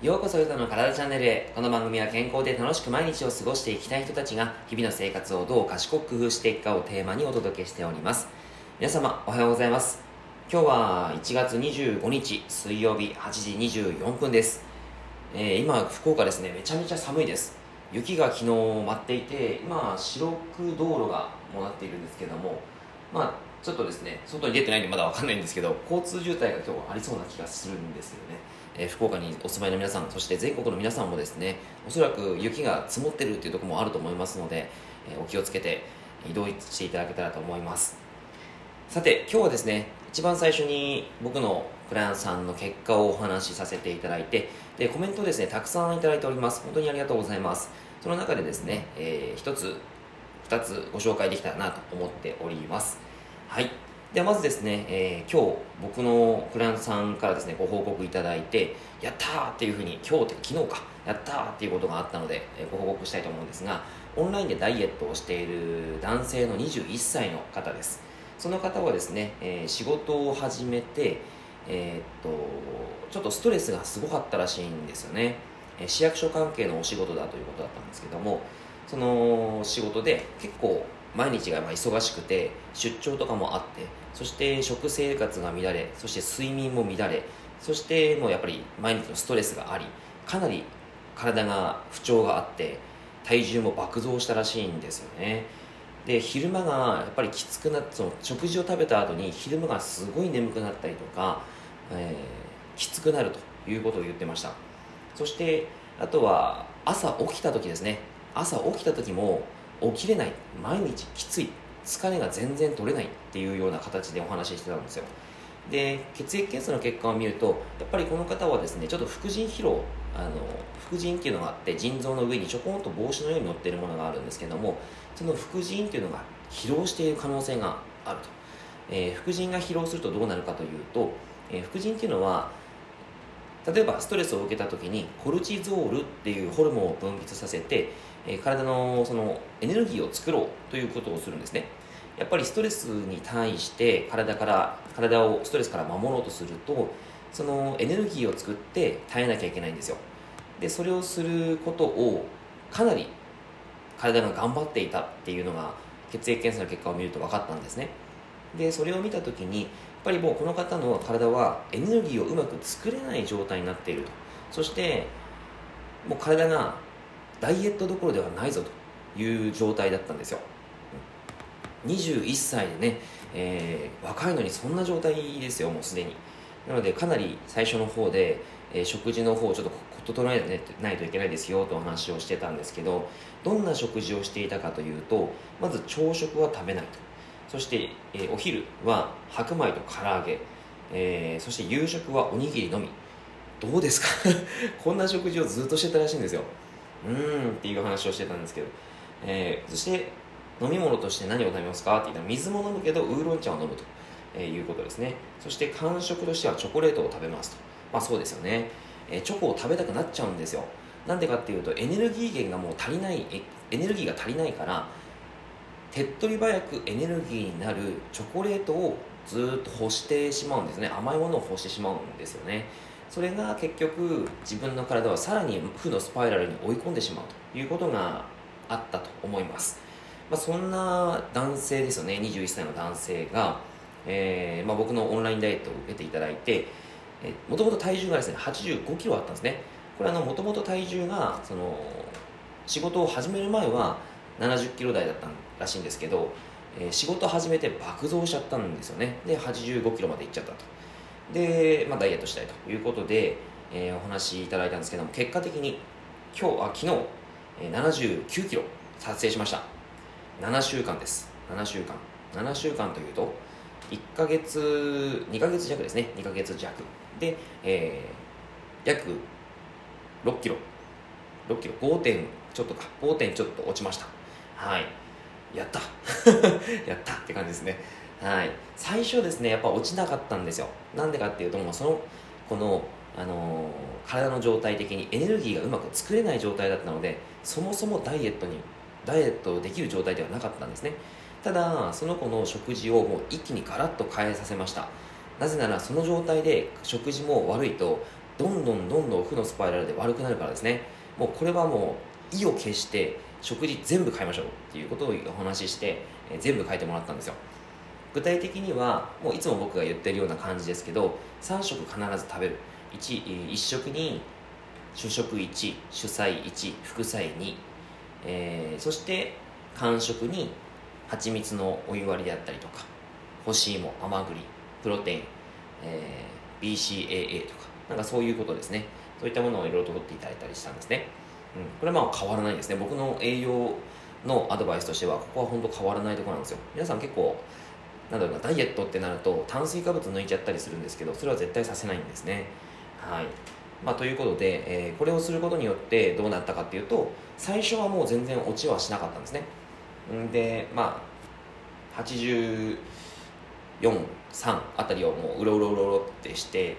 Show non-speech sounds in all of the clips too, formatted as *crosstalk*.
ようこそゆたの体チャンネルへ。この番組は健康で楽しく毎日を過ごしていきたい人たちが日々の生活をどう賢く工夫していくかをテーマにお届けしております。皆様おはようございます。今日は1月25日水曜日8時24分です、えー今福岡ですね。めちゃめちゃ寒いです。雪が昨日舞っていて今白く道路がもなっているんですけどもまあちょっとですね外に出てないんでまだわかんないんですけど交通渋滞が今日はありそうな気がするんですよね、えー福岡にお住まいの皆さんそして全国の皆さんもですねおそらく雪が積もってるっていうところもあると思いますので、えーお気をつけて移動していただけたらと思います。さて今日はですね一番最初に僕のクライアントさんの結果をお話しさせていただいてでコメントをですねたくさんいただいております。本当にありがとうございます。その中でですね、えー一つ二つご紹介できたらなと思っております。はい。ではまずですね、えー今日僕のクライアントさんからですねご報告いただいてやったーっていうふうに今日って昨日かやったーっていうことがあったので、えーご報告したいと思うんですがオンラインでダイエットをしている男性の21歳の方です。その方はですね、えー仕事を始めて、えーっとちょっとストレスがすごかったらしいんですよね、えー市役所関係のお仕事だということだったんですけどもその仕事で結構毎日がまあ忙しくて出張とかもあってそして食生活が乱れそして睡眠も乱れそしてもうやっぱり毎日のストレスがありかなり体が不調があって体重も爆増したらしいんですよね。で昼間がやっぱりきつくなってその食事を食べた後に昼間がすごい眠くなったりとか、えーきつくなるということを言ってました。そしてあとは朝起きた時ですね。朝起きた時も起きれない。毎日きつい。疲れが全然取れないっていうような形でお話ししてたんですよ。で血液検査の結果を見るとやっぱりこの方はですねちょっと副腎疲労あの副腎っていうのがあって腎臓の上にちょこんと帽子のように乗ってるものがあるんですけどもその副腎っていうのが疲労している可能性があると、えー副腎が疲労するとどうなるかというと、えー副腎っていうのは例えばストレスを受けた時にコルチゾールっていうホルモンを分泌させて、えー体のそのエネルギーを作ろうということをするんですね。やっぱりストレスに対して体から体をストレスから守ろうとするとそのエネルギーを作って耐えなきゃいけないんですよ。でそれをすることをかなり体が頑張っていたっていうのが血液検査の結果を見ると分かったんですね。でそれを見た時にぱりもうこの方の体はエネルギーをうまく作れない状態になっていると。そしてもう体がダイエットどころではないぞという状態だったんですよ。21歳でね、えー若いのにそんな状態ですよもうすでに。なのでかなり最初の方で、えー食事の方をちょっと整えないといけないですよとお話をしてたんですけどどんな食事をしていたかというとまず朝食は食べないと。そして、えーお昼は白米と唐揚げ、えーそして夕食はおにぎりのみ。どうですか？*laughs* こんな食事をずっとしてたらしいんですよ。うーんっていう話をしてたんですけど、えーそして飲み物として何を食べますか？って言ったら水も飲むけどウーロン茶を飲むと、えーいうことですね。そして間食としてはチョコレートを食べますと。まあそうですよね、えーチョコを食べたくなっちゃうんですよ。なんでかっていうとエネルギー源がもう足りないえエネルギーが足りないから手っ取り早くエネルギーになるチョコレートをずっと欲してしまうんですね。甘いものを欲してしまうんですよね。それが結局自分の体はさらに負のスパイラルに追い込んでしまうということがあったと思います、まあ、そんな男性ですよね。21歳の男性が、えーまあ、僕のオンラインダイエットを受けていただいてもともと体重がですね8 5キロあったんですね。これはもともと体重がその仕事を始める前は70キロ台だったらしいんですけど、えー仕事始めて爆増しちゃったんですよね。で85キロまでいっちゃったと。で、まあ、ダイエットしたいということで、えーお話しいただいたんですけども結果的に今日あ昨日、えー79キロ達成しました。7週間です。7週間。7週間というと1ヶ月2ヶ月弱ですね。2ヶ月弱。で、えー約6キロ。6キロ。5点ちょっとか。5点ちょっと落ちました。はい。やった。*laughs* やったって感じですね。はい。最初ですねやっぱ落ちなかったんですよ。なんでかっていうともうそのこのあのー体の状態的にエネルギーがうまく作れない状態だったのでそもそもダイエットにダイエットできる状態ではなかったんですね。ただその子の食事をもう一気にガラッと変えさせました。なぜならその状態で食事も悪いとどんどんどんどん負のスパイラルで悪くなるからですね。もうこれはもう意を決して食事全部変えましょうっていうことをお話しして、えー、全部変えてもらったんですよ。具体的にはもういつも僕が言ってるような感じですけど3食必ず食べる。1, 1食に主食1主菜1副菜2、えー、そして間食に蜂蜜のお湯割りであったりとか干し芋甘栗プロテイン、えー、BCAA とかなんかそういうことですね。そういったものをいろいろと取っていただいたりしたんですね、これはまあ変わらないですね。僕の栄養のアドバイスとしてはここは本当変わらないところなんですよ。皆さん結構なんだろうなダイエットってなると炭水化物抜いちゃったりするんですけどそれは絶対させないんですね。はい。まあ、ということで、えー、これをすることによってどうなったかっていうと最初はもう全然落ちはしなかったんですね。でまあ84、3あたりをもううろうろうろうろってして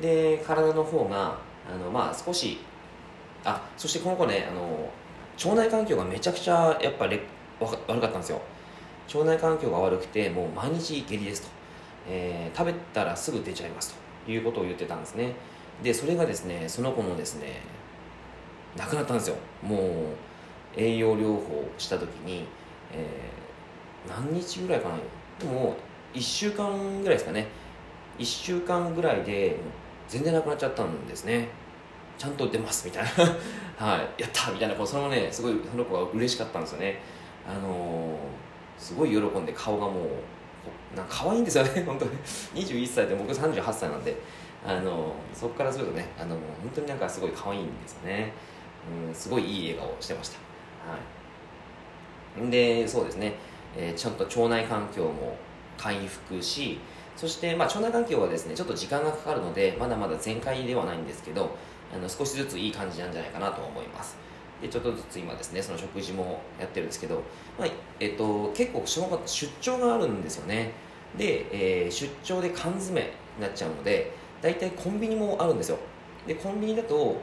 で体の方があのまあ少しあそしてこの子ねあの腸内環境がめちゃくちゃやっぱれ悪かったんですよ。腸内環境が悪くてもう毎日下痢ですと、えー、食べたらすぐ出ちゃいますと。いうことを言ってたんですね。でそれがですねその子のですねなくなったんですよ。もう栄養療法した時に、えー、何日ぐらいかな。でも1週間ぐらいですかね。1週間ぐらいで全然なくなっちゃったんですね。ちゃんと出ますみたいな。*laughs* はい。やったみたいな。そのねすごいその子が嬉しかったんですよね。あのー、すごい喜んで顔がもうなんか可愛いんですよね。*laughs* 本当に。21歳で僕38歳なんで。あのそこからするとねあの本当になんかすごい可愛いんですよね、うん、すごいいい笑顔してました。はい。でそうですね、えー、ちゃんと腸内環境も回復しそして、まあ、腸内環境はですねちょっと時間がかかるのでまだまだ全開ではないんですけどあの少しずついい感じなんじゃないかなと思います。でちょっとずつ今ですねその食事もやってるんですけど、まあえっと、結構出張があるんですよね。で、えー、出張で缶詰になっちゃうので大体コンビニもあるんですよ。でコンビニだと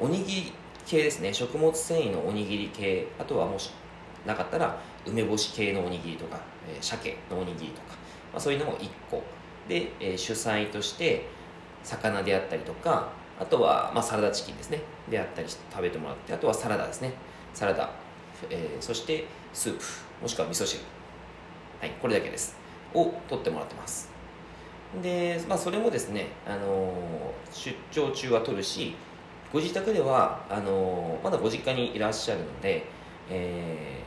おにぎり系ですね。食物繊維のおにぎり系あとはもしなかったら梅干し系のおにぎりとか、えー、鮭のおにぎりとか、まあ、そういうのも1個。で、えー、主菜として魚であったりとかあとは、まあ、サラダチキンですね。であったり食べてもらってあとはサラダですね。サラダ、えー、そしてスープもしくは味噌汁。はいこれだけです。を取ってもらってます。で、まあ、それもですね、あの出張中は取るしご自宅ではあのまだご実家にいらっしゃるので、え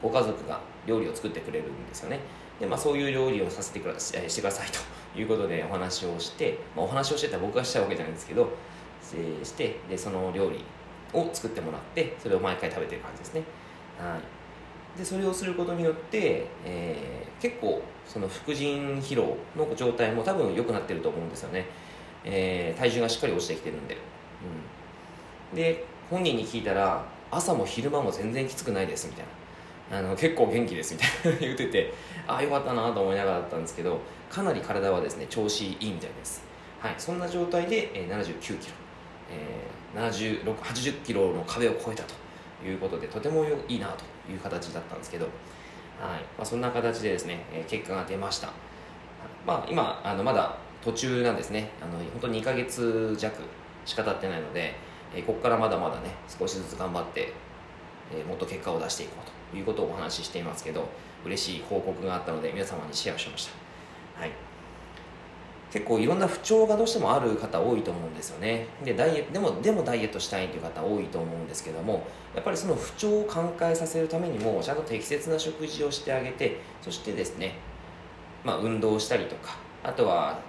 ー、ご家族が料理を作ってくれるんですよね。で、まあ、そういう料理をさせてくだしてくださいと。いうことでお話をして、まあ、お話をしてたら僕がしたわけじゃないんですけどしてでその料理を作ってもらってそれを毎回食べてる感じですね。はい。でそれをすることによって、えー、結構その副腎疲労の状態も多分良くなってると思うんですよね、えー、体重がしっかり落ちてきてるんで、うん、で本人に聞いたら朝も昼間も全然きつくないですみたいな。あの結構元気ですみたいな言ってて *laughs* ああよかったなと思いながらだったんですけどかなり体はですね調子いいみたいです。はいそんな状態で、えー、79キロ、えー、76 80キロの壁を越えたということでとてもいいなという形だったんですけど、はいまあ、そんな形でですね、え結果が出ました、まあ、今あのまだ途中なんですね。あの本当に2ヶ月弱しか経ってないので、えここからまだまだね少しずつ頑張って、えもっと結果を出していこうと。いうことをお話ししていますけど嬉しい報告があったので皆様にシェアしました、はい。結構いろんな不調がどうしてもある方多いと思うんですよね。でダイエでもでもダイエットしたいという方多いと思うんですけどもやっぱりその不調を寛解させるためにもちゃんと適切な食事をしてあげてそしてですね、まあ、運動したりとかあとは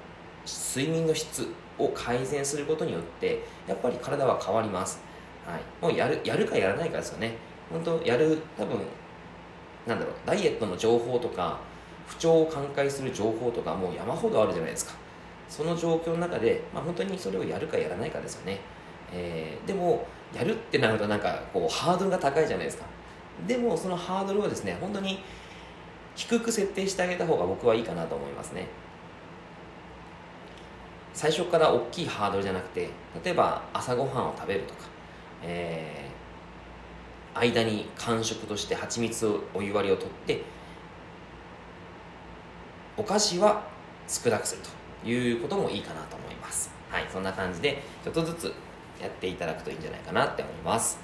睡眠の質を改善することによってやっぱり体は変わります、はい、もうやるやるかやらないかですよね。本当やる多分なんだろうダイエットの情報とか不調を寛解する情報とかもう山ほどあるじゃないですか。その状況の中で、まあ、本当にそれをやるかやらないかですよね、えー、でもやるってなるとなんかこうハードルが高いじゃないですか。でもそのハードルをですね本当に低く設定してあげた方が僕はいいかなと思いますね。最初から大きいハードルじゃなくて例えば朝ごはんを食べるとか、えー、間に間食として蜂蜜をお湯割りを取ってお菓子は少なくするということもいいかなと思います。はいそんな感じでちょっとずつやっていただくといいんじゃないかなって思います。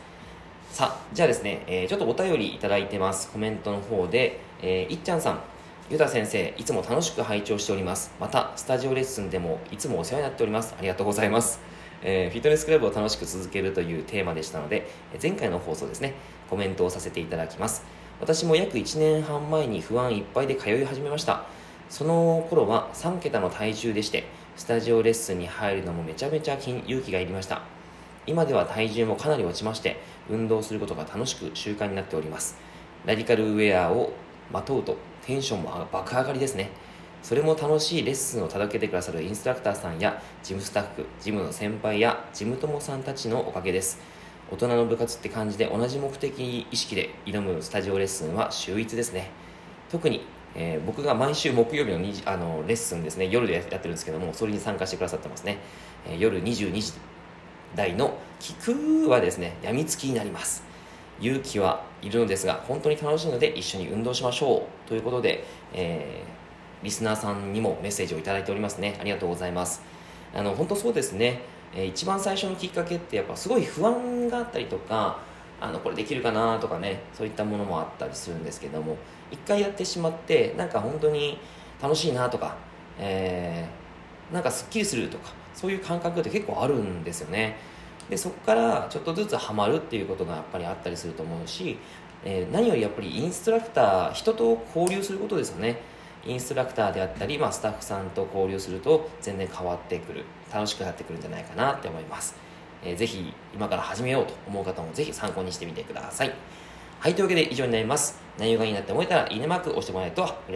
さあじゃあですね、えー、ちょっとお便りいただいてます。コメントの方で、えー、いっちゃんさん。ゆた先生いつも楽しく拝聴しております。またスタジオレッスンでもいつもお世話になっております。ありがとうございます。えー、フィットネスクラブを楽しく続けるというテーマでしたので前回の放送ですねコメントをさせていただきます。私も約1年半前に不安いっぱいで通い始めました。その頃は3桁の体重でしてスタジオレッスンに入るのもめちゃめちゃ勇気がいりました。今では体重もかなり落ちまして運動することが楽しく習慣になっております。ラディカルウェアをまとうとテンションも爆上がりですね。それも楽しいレッスンを届けてくださるインストラクターさんやジムスタッフジムの先輩やジム友さんたちのおかげです。大人の部活って感じで同じ目的意識で挑むスタジオレッスンは秀逸ですね。特に、えー、僕が毎週木曜日のあのレッスンですね夜でやってるんですけどもそれに参加してくださってますね、えー、夜22時台の「聞く」はですねやみつきになります。勇気はいるのですが本当に楽しいので一緒に運動しましょう。ということで、えー、リスナーさんにもメッセージを頂いておりますね。ありがとうございます。あの本当そうですね。え一番最初のきっかけってやっぱすごい不安があったりとかあのこれできるかなとかねそういったものもあったりするんですけども一回やってしまってなんか本当に楽しいなとか、えー、なんかすっきりするとかそういう感覚って結構あるんですよね。でそこからちょっとずつハマるっていうことがやっぱりあったりすると思うし、えー、何よりやっぱりインストラクター人と交流することですよね。インストラクターであったり、まあ、スタッフさんと交流すると全然変わってくる。楽しくなってくるんじゃないかなって思います、えー、ぜひ今から始めようと思う方もぜひ参考にしてみてください。はいというわけで以上になります。内容がいいなって思えたらいいねマーク押してもらえると嬉しいです。